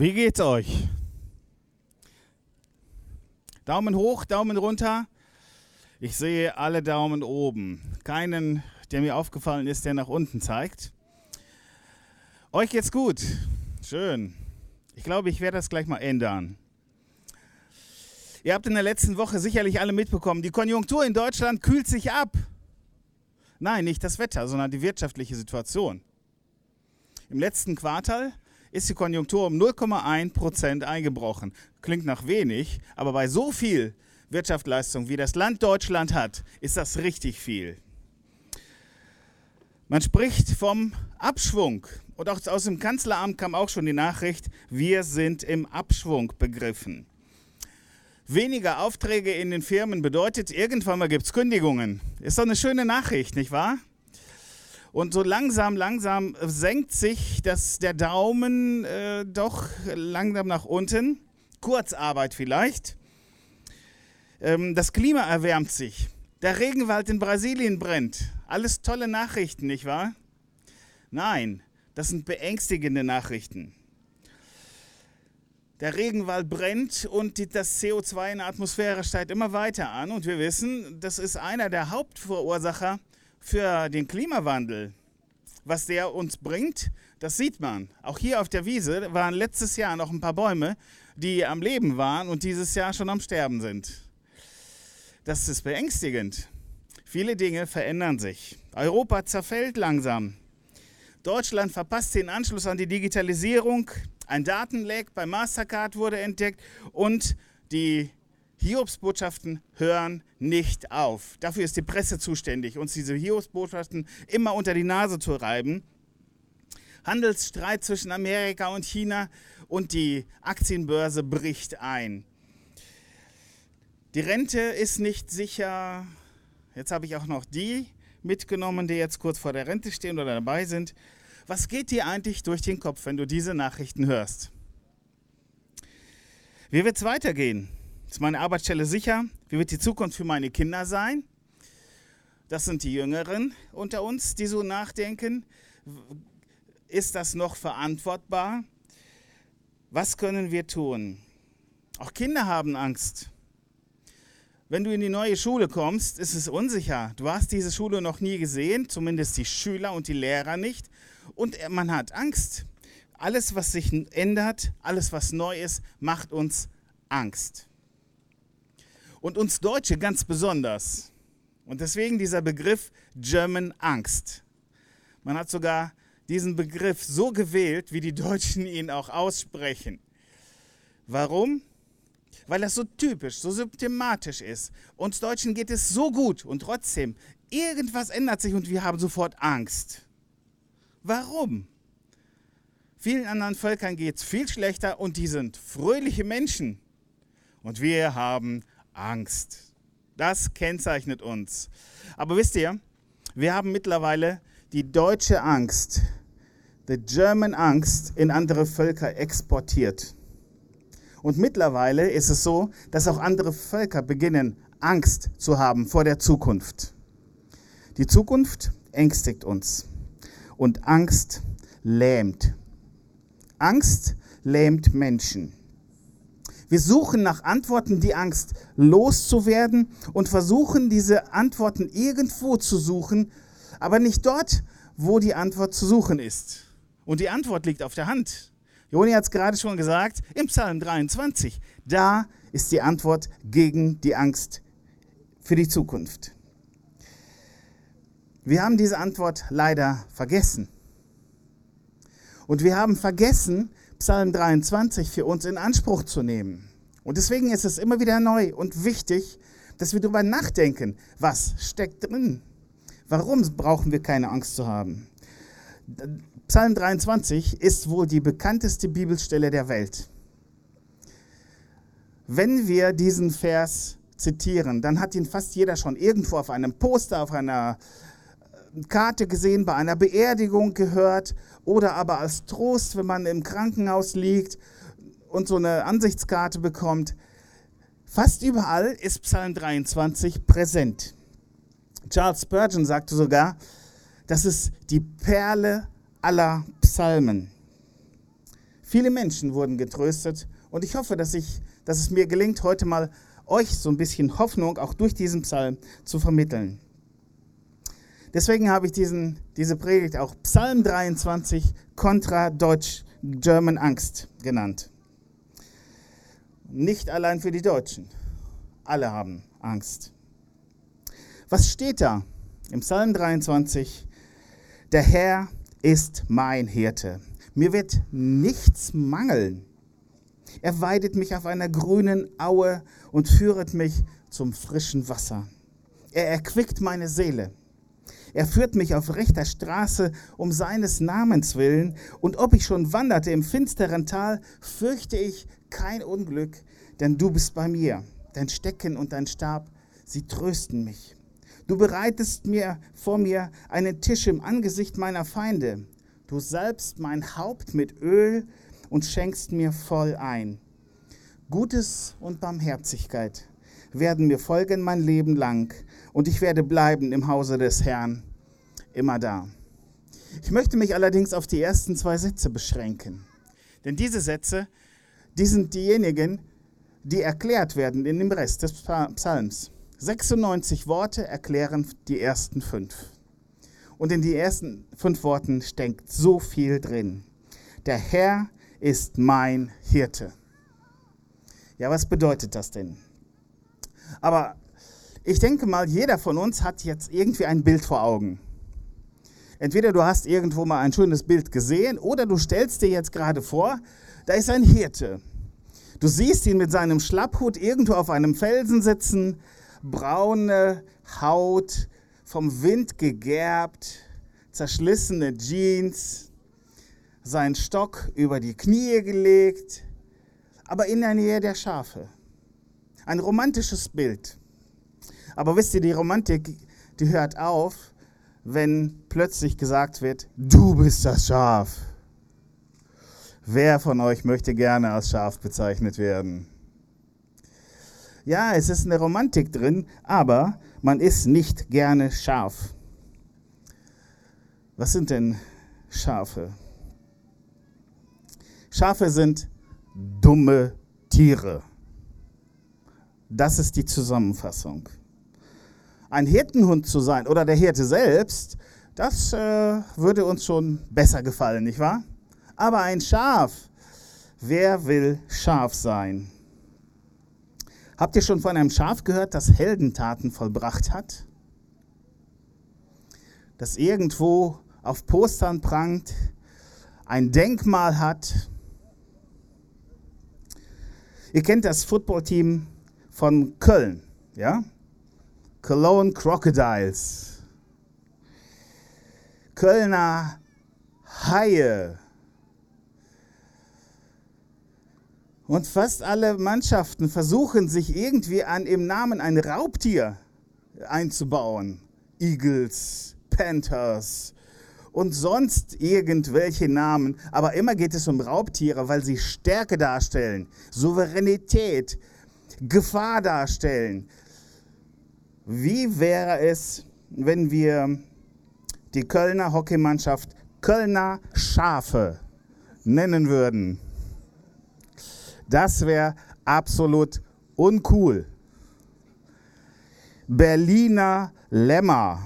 Wie geht's euch? Daumen hoch, Daumen runter. Ich sehe alle Daumen oben. Keinen, der mir aufgefallen ist, der nach unten zeigt. Euch geht's gut. Schön. Ich glaube, ich werde das gleich mal ändern. Ihr habt in der letzten Woche sicherlich alle mitbekommen, die Konjunktur in Deutschland kühlt sich ab. Nein, nicht das Wetter, sondern die wirtschaftliche Situation. Im letzten Quartal ist die Konjunktur um 0,1 Prozent eingebrochen. Klingt nach wenig, aber bei so viel Wirtschaftsleistung, wie das Land Deutschland hat, ist das richtig viel. Man spricht vom Abschwung. Und auch aus dem Kanzleramt kam auch schon die Nachricht, wir sind im Abschwung begriffen. Weniger Aufträge in den Firmen bedeutet, irgendwann mal gibt es Kündigungen. Ist doch eine schöne Nachricht, nicht wahr? Und so langsam, langsam senkt sich das, der Daumen äh, doch langsam nach unten. Kurzarbeit vielleicht. Ähm, das Klima erwärmt sich. Der Regenwald in Brasilien brennt. Alles tolle Nachrichten, nicht wahr? Nein, das sind beängstigende Nachrichten. Der Regenwald brennt und das CO2 in der Atmosphäre steigt immer weiter an. Und wir wissen, das ist einer der Hauptverursacher für den Klimawandel. Was der uns bringt, das sieht man. Auch hier auf der Wiese waren letztes Jahr noch ein paar Bäume, die am Leben waren und dieses Jahr schon am Sterben sind. Das ist beängstigend. Viele Dinge verändern sich. Europa zerfällt langsam. Deutschland verpasst den Anschluss an die Digitalisierung. Ein Datenleck bei Mastercard wurde entdeckt und die Hiobsbotschaften hören nicht auf. Dafür ist die Presse zuständig, uns diese Hiobsbotschaften immer unter die Nase zu reiben. Handelsstreit zwischen Amerika und China und die Aktienbörse bricht ein. Die Rente ist nicht sicher. Jetzt habe ich auch noch die mitgenommen, die jetzt kurz vor der Rente stehen oder dabei sind. Was geht dir eigentlich durch den Kopf, wenn du diese Nachrichten hörst? Wie wird es weitergehen? Ist meine Arbeitsstelle sicher? Wie wird die Zukunft für meine Kinder sein? Das sind die Jüngeren unter uns, die so nachdenken. Ist das noch verantwortbar? Was können wir tun? Auch Kinder haben Angst. Wenn du in die neue Schule kommst, ist es unsicher. Du hast diese Schule noch nie gesehen, zumindest die Schüler und die Lehrer nicht. Und man hat Angst. Alles, was sich ändert, alles, was neu ist, macht uns Angst und uns Deutsche ganz besonders. Und deswegen dieser Begriff German Angst. Man hat sogar diesen Begriff so gewählt, wie die Deutschen ihn auch aussprechen. Warum? Weil das so typisch, so symptomatisch ist. Uns Deutschen geht es so gut und trotzdem, irgendwas ändert sich und wir haben sofort Angst. Warum? Vielen anderen Völkern geht es viel schlechter und die sind fröhliche Menschen. Und wir haben Angst. Das kennzeichnet uns. Aber wisst ihr, wir haben mittlerweile die deutsche Angst, the German Angst, in andere Völker exportiert. Und mittlerweile ist es so, dass auch andere Völker beginnen, Angst zu haben vor der Zukunft. Die Zukunft ängstigt uns und Angst lähmt. Angst lähmt Menschen. Wir suchen nach Antworten, die Angst loszuwerden und versuchen diese Antworten irgendwo zu suchen, aber nicht dort, wo die Antwort zu suchen ist. Und die Antwort liegt auf der Hand. Joni hat es gerade schon gesagt, im Psalm 23. Da ist die Antwort gegen die Angst für die Zukunft. Wir haben diese Antwort leider vergessen. Und wir haben vergessen, Psalm 23 für uns in Anspruch zu nehmen. Und deswegen ist es immer wieder neu und wichtig, dass wir darüber nachdenken, was steckt drin. Warum brauchen wir keine Angst zu haben? Psalm 23 ist wohl die bekannteste Bibelstelle der Welt. Wenn wir diesen Vers zitieren, dann hat ihn fast jeder schon irgendwo auf einem Poster, auf einer Karte gesehen, bei einer Beerdigung gehört oder aber als Trost, wenn man im Krankenhaus liegt und so eine Ansichtskarte bekommt. Fast überall ist Psalm 23 präsent. Charles Spurgeon sagte sogar, das ist die Perle aller Psalmen. Viele Menschen wurden getröstet und ich hoffe, dass, ich, dass es mir gelingt, heute mal euch so ein bisschen Hoffnung auch durch diesen Psalm zu vermitteln. Deswegen habe ich diesen, diese Predigt auch Psalm 23 kontra Deutsch-German Angst genannt. Nicht allein für die Deutschen. Alle haben Angst. Was steht da im Psalm 23? Der Herr ist mein Hirte. Mir wird nichts mangeln. Er weidet mich auf einer grünen Aue und führet mich zum frischen Wasser. Er erquickt meine Seele. Er führt mich auf rechter Straße um seines Namens willen, und ob ich schon wanderte im finsteren Tal, fürchte ich kein Unglück, denn du bist bei mir. Dein Stecken und dein Stab, sie trösten mich. Du bereitest mir vor mir einen Tisch im Angesicht meiner Feinde. Du salbst mein Haupt mit Öl und schenkst mir voll ein. Gutes und Barmherzigkeit werden mir folgen mein Leben lang und ich werde bleiben im Hause des Herrn immer da. Ich möchte mich allerdings auf die ersten zwei Sätze beschränken. Denn diese Sätze, die sind diejenigen, die erklärt werden in dem Rest des Psalms. 96 Worte erklären die ersten fünf. Und in die ersten fünf Worten steckt so viel drin. Der Herr ist mein Hirte. Ja, was bedeutet das denn? Aber ich denke mal, jeder von uns hat jetzt irgendwie ein Bild vor Augen. Entweder du hast irgendwo mal ein schönes Bild gesehen oder du stellst dir jetzt gerade vor, da ist ein Hirte. Du siehst ihn mit seinem Schlapphut irgendwo auf einem Felsen sitzen, braune Haut, vom Wind gegerbt, zerschlissene Jeans, sein Stock über die Knie gelegt, aber in der Nähe der Schafe. Ein romantisches Bild. Aber wisst ihr, die Romantik, die hört auf, wenn plötzlich gesagt wird, du bist das Schaf. Wer von euch möchte gerne als Schaf bezeichnet werden? Ja, es ist eine Romantik drin, aber man ist nicht gerne scharf. Was sind denn Schafe? Schafe sind dumme Tiere. Das ist die Zusammenfassung ein Hirtenhund zu sein oder der Hirte selbst, das äh, würde uns schon besser gefallen, nicht wahr? Aber ein Schaf, wer will Schaf sein? Habt ihr schon von einem Schaf gehört, das Heldentaten vollbracht hat? Das irgendwo auf Postern prangt, ein Denkmal hat? Ihr kennt das Footballteam von Köln, ja? Cologne Crocodiles, Kölner Haie. Und fast alle Mannschaften versuchen sich irgendwie an im Namen ein Raubtier einzubauen. Eagles, Panthers und sonst irgendwelche Namen. Aber immer geht es um Raubtiere, weil sie Stärke darstellen, Souveränität, Gefahr darstellen. Wie wäre es, wenn wir die Kölner Hockeymannschaft Kölner Schafe nennen würden? Das wäre absolut uncool. Berliner Lämmer.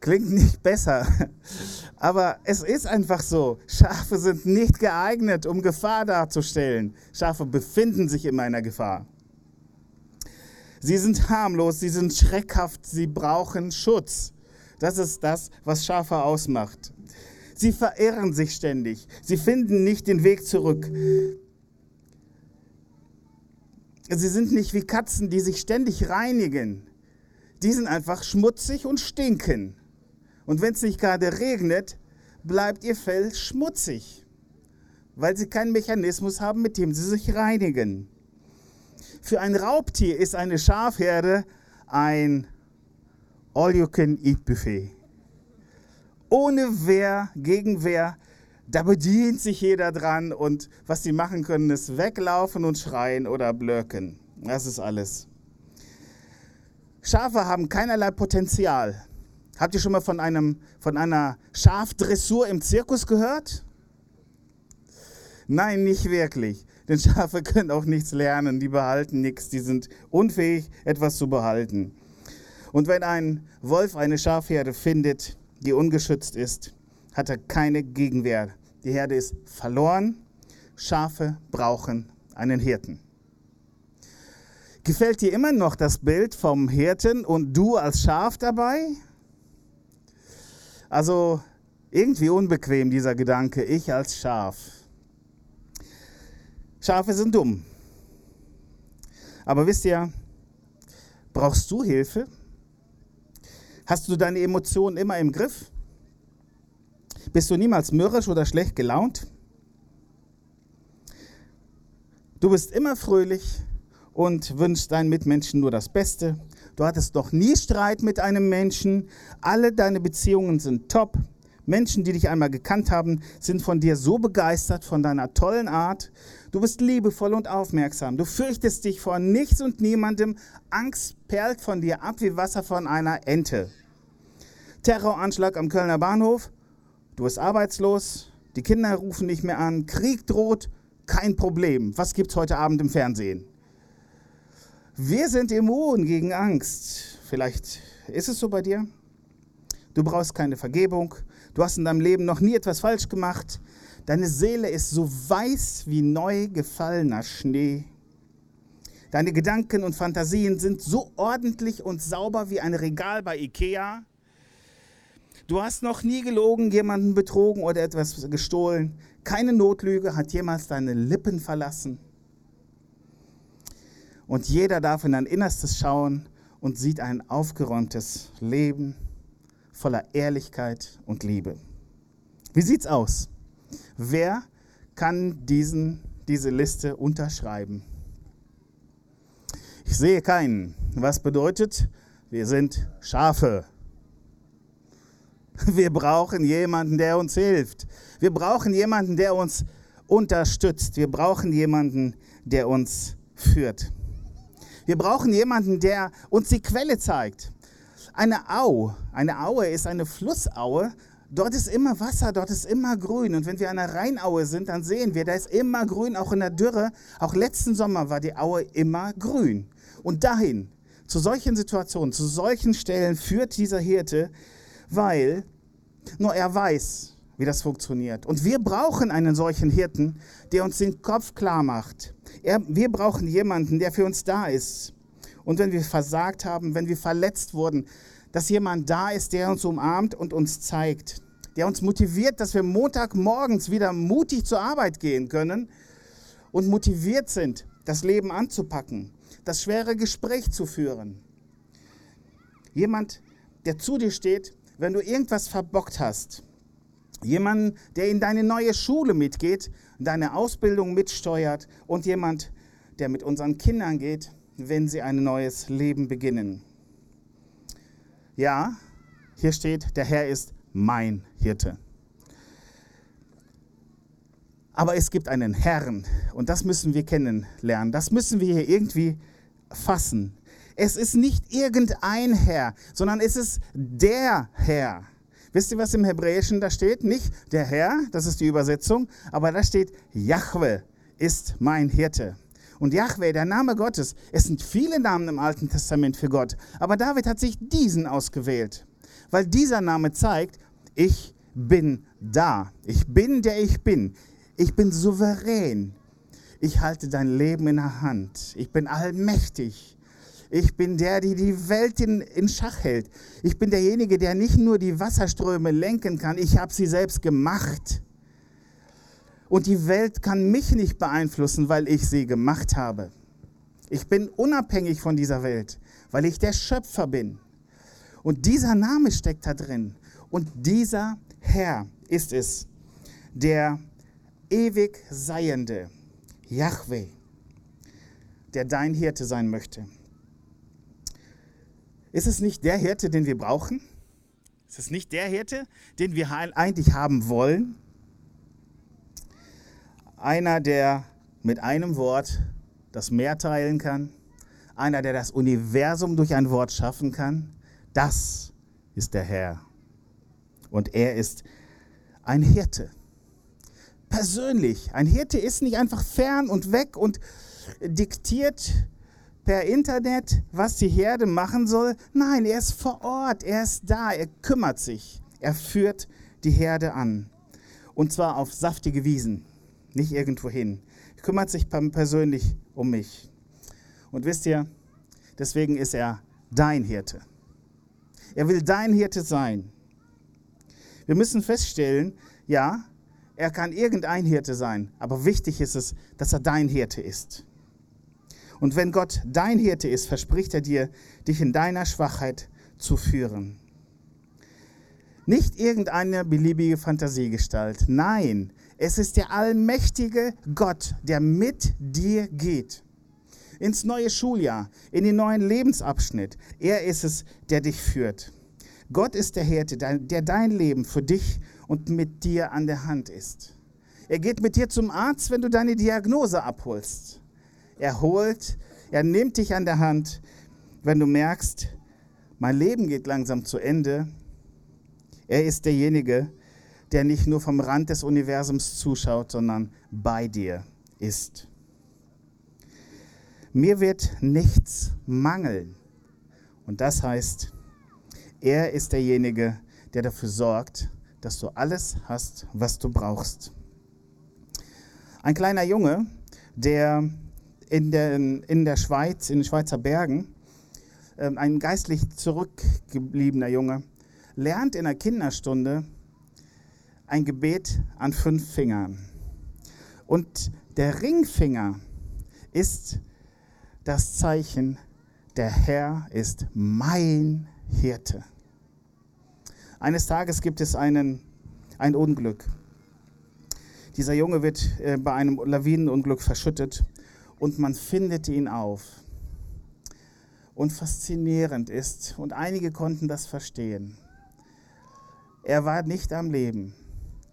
Klingt nicht besser, aber es ist einfach so. Schafe sind nicht geeignet, um Gefahr darzustellen. Schafe befinden sich in einer Gefahr. Sie sind harmlos, sie sind schreckhaft, sie brauchen Schutz. Das ist das, was Schafe ausmacht. Sie verirren sich ständig, sie finden nicht den Weg zurück. Sie sind nicht wie Katzen, die sich ständig reinigen. Die sind einfach schmutzig und stinken. Und wenn es nicht gerade regnet, bleibt ihr Fell schmutzig, weil sie keinen Mechanismus haben, mit dem sie sich reinigen. Für ein Raubtier ist eine Schafherde ein All-You-Can-Eat-Buffet. Ohne Wehr, Gegenwehr, da bedient sich jeder dran und was sie machen können, ist weglaufen und schreien oder blöken. Das ist alles. Schafe haben keinerlei Potenzial. Habt ihr schon mal von, einem, von einer Schafdressur im Zirkus gehört? Nein, nicht wirklich. Denn Schafe können auch nichts lernen, die behalten nichts, die sind unfähig, etwas zu behalten. Und wenn ein Wolf eine Schafherde findet, die ungeschützt ist, hat er keine Gegenwehr. Die Herde ist verloren. Schafe brauchen einen Hirten. Gefällt dir immer noch das Bild vom Hirten und du als Schaf dabei? Also irgendwie unbequem dieser Gedanke, ich als Schaf. Schafe sind dumm. Aber wisst ihr, brauchst du Hilfe? Hast du deine Emotionen immer im Griff? Bist du niemals mürrisch oder schlecht gelaunt? Du bist immer fröhlich und wünschst deinen Mitmenschen nur das Beste. Du hattest noch nie Streit mit einem Menschen. Alle deine Beziehungen sind top. Menschen, die dich einmal gekannt haben, sind von dir so begeistert, von deiner tollen Art. Du bist liebevoll und aufmerksam. Du fürchtest dich vor nichts und niemandem. Angst perlt von dir ab wie Wasser von einer Ente. Terroranschlag am Kölner Bahnhof. Du bist arbeitslos. Die Kinder rufen nicht mehr an. Krieg droht. Kein Problem. Was gibt's heute Abend im Fernsehen? Wir sind immun gegen Angst. Vielleicht ist es so bei dir. Du brauchst keine Vergebung. Du hast in deinem Leben noch nie etwas falsch gemacht. Deine Seele ist so weiß wie neu gefallener Schnee. Deine Gedanken und Fantasien sind so ordentlich und sauber wie ein Regal bei Ikea. Du hast noch nie gelogen, jemanden betrogen oder etwas gestohlen. Keine Notlüge hat jemals deine Lippen verlassen. Und jeder darf in dein Innerstes schauen und sieht ein aufgeräumtes Leben voller Ehrlichkeit und Liebe. Wie sieht's aus? Wer kann diesen, diese Liste unterschreiben? Ich sehe keinen. Was bedeutet, wir sind Schafe. Wir brauchen jemanden, der uns hilft. Wir brauchen jemanden, der uns unterstützt. Wir brauchen jemanden, der uns führt. Wir brauchen jemanden, der uns die Quelle zeigt. Eine Au, eine Aue ist eine Flussaue. Dort ist immer Wasser, dort ist immer grün. Und wenn wir an einer Rheinaue sind, dann sehen wir, da ist immer grün, auch in der Dürre. Auch letzten Sommer war die Aue immer grün. Und dahin, zu solchen Situationen, zu solchen Stellen führt dieser Hirte, weil nur er weiß, wie das funktioniert. Und wir brauchen einen solchen Hirten, der uns den Kopf klar macht. Er, wir brauchen jemanden, der für uns da ist. Und wenn wir versagt haben, wenn wir verletzt wurden, dass jemand da ist, der uns umarmt und uns zeigt, der uns motiviert, dass wir Montagmorgens wieder mutig zur Arbeit gehen können und motiviert sind, das Leben anzupacken, das schwere Gespräch zu führen. Jemand, der zu dir steht, wenn du irgendwas verbockt hast. Jemand, der in deine neue Schule mitgeht, deine Ausbildung mitsteuert und jemand, der mit unseren Kindern geht, wenn sie ein neues Leben beginnen. Ja, hier steht, der Herr ist mein Hirte. Aber es gibt einen Herrn und das müssen wir kennenlernen. Das müssen wir hier irgendwie fassen. Es ist nicht irgendein Herr, sondern es ist der Herr. Wisst ihr, was im Hebräischen da steht? Nicht der Herr, das ist die Übersetzung, aber da steht, Jahwe ist mein Hirte. Und Jahwe, der Name Gottes, es sind viele Namen im Alten Testament für Gott, aber David hat sich diesen ausgewählt, weil dieser Name zeigt, ich bin da. Ich bin, der ich bin. Ich bin souverän. Ich halte dein Leben in der Hand. Ich bin allmächtig. Ich bin der, der die Welt in, in Schach hält. Ich bin derjenige, der nicht nur die Wasserströme lenken kann, ich habe sie selbst gemacht. Und die Welt kann mich nicht beeinflussen, weil ich sie gemacht habe. Ich bin unabhängig von dieser Welt, weil ich der Schöpfer bin. Und dieser Name steckt da drin. Und dieser Herr ist es, der ewig Seiende, Yahweh, der dein Hirte sein möchte. Ist es nicht der Hirte, den wir brauchen? Ist es nicht der Hirte, den wir eigentlich haben wollen? Einer, der mit einem Wort das Meer teilen kann. Einer, der das Universum durch ein Wort schaffen kann. Das ist der Herr. Und er ist ein Hirte. persönlich. Ein Hirte ist nicht einfach fern und weg und diktiert per Internet, was die Herde machen soll. Nein, er ist vor Ort, er ist da, er kümmert sich. Er führt die Herde an. Und zwar auf saftige Wiesen, nicht irgendwo hin. Er kümmert sich persönlich um mich. Und wisst ihr, deswegen ist er dein Hirte. Er will dein Hirte sein. Wir müssen feststellen, ja, er kann irgendein Hirte sein, aber wichtig ist es, dass er dein Hirte ist. Und wenn Gott dein Hirte ist, verspricht er dir, dich in deiner Schwachheit zu führen. Nicht irgendeine beliebige Fantasiegestalt. Nein, es ist der allmächtige Gott, der mit dir geht. Ins neue Schuljahr, in den neuen Lebensabschnitt. Er ist es, der dich führt. Gott ist der Hirte, der dein Leben für dich und mit dir an der Hand ist. Er geht mit dir zum Arzt, wenn du deine Diagnose abholst. Er holt, er nimmt dich an der Hand, wenn du merkst, mein Leben geht langsam zu Ende. Er ist derjenige, der nicht nur vom Rand des Universums zuschaut, sondern bei dir ist. Mir wird nichts mangeln. Und das heißt, er ist derjenige, der dafür sorgt, dass du alles hast, was du brauchst. Ein kleiner Junge, der in der, in der Schweiz, in den Schweizer Bergen, ähm, ein geistlich zurückgebliebener Junge, lernt in der Kinderstunde ein Gebet an fünf Fingern. Und der Ringfinger ist das Zeichen, der Herr ist mein Hirte. Eines Tages gibt es einen, ein Unglück. Dieser Junge wird äh, bei einem Lawinenunglück verschüttet und man findet ihn auf. Und faszinierend ist, und einige konnten das verstehen, er war nicht am Leben,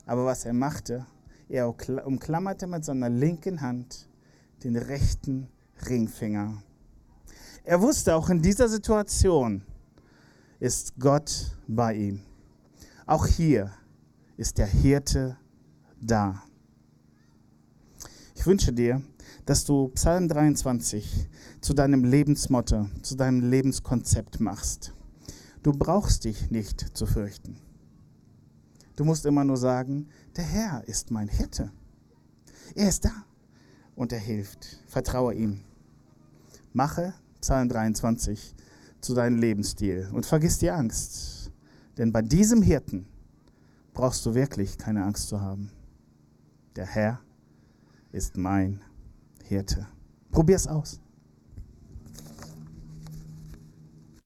aber was er machte, er umklammerte mit seiner linken Hand den rechten Ringfinger. Er wusste auch in dieser Situation, ist Gott bei ihm. Auch hier ist der Hirte da. Ich wünsche dir, dass du Psalm 23 zu deinem Lebensmotto, zu deinem Lebenskonzept machst. Du brauchst dich nicht zu fürchten. Du musst immer nur sagen, der Herr ist mein Hirte. Er ist da und er hilft. Vertraue ihm. Mache Psalm 23 zu deinem Lebensstil und vergiss die Angst. Denn bei diesem Hirten brauchst du wirklich keine Angst zu haben. Der Herr ist mein Hirte. Probier's aus.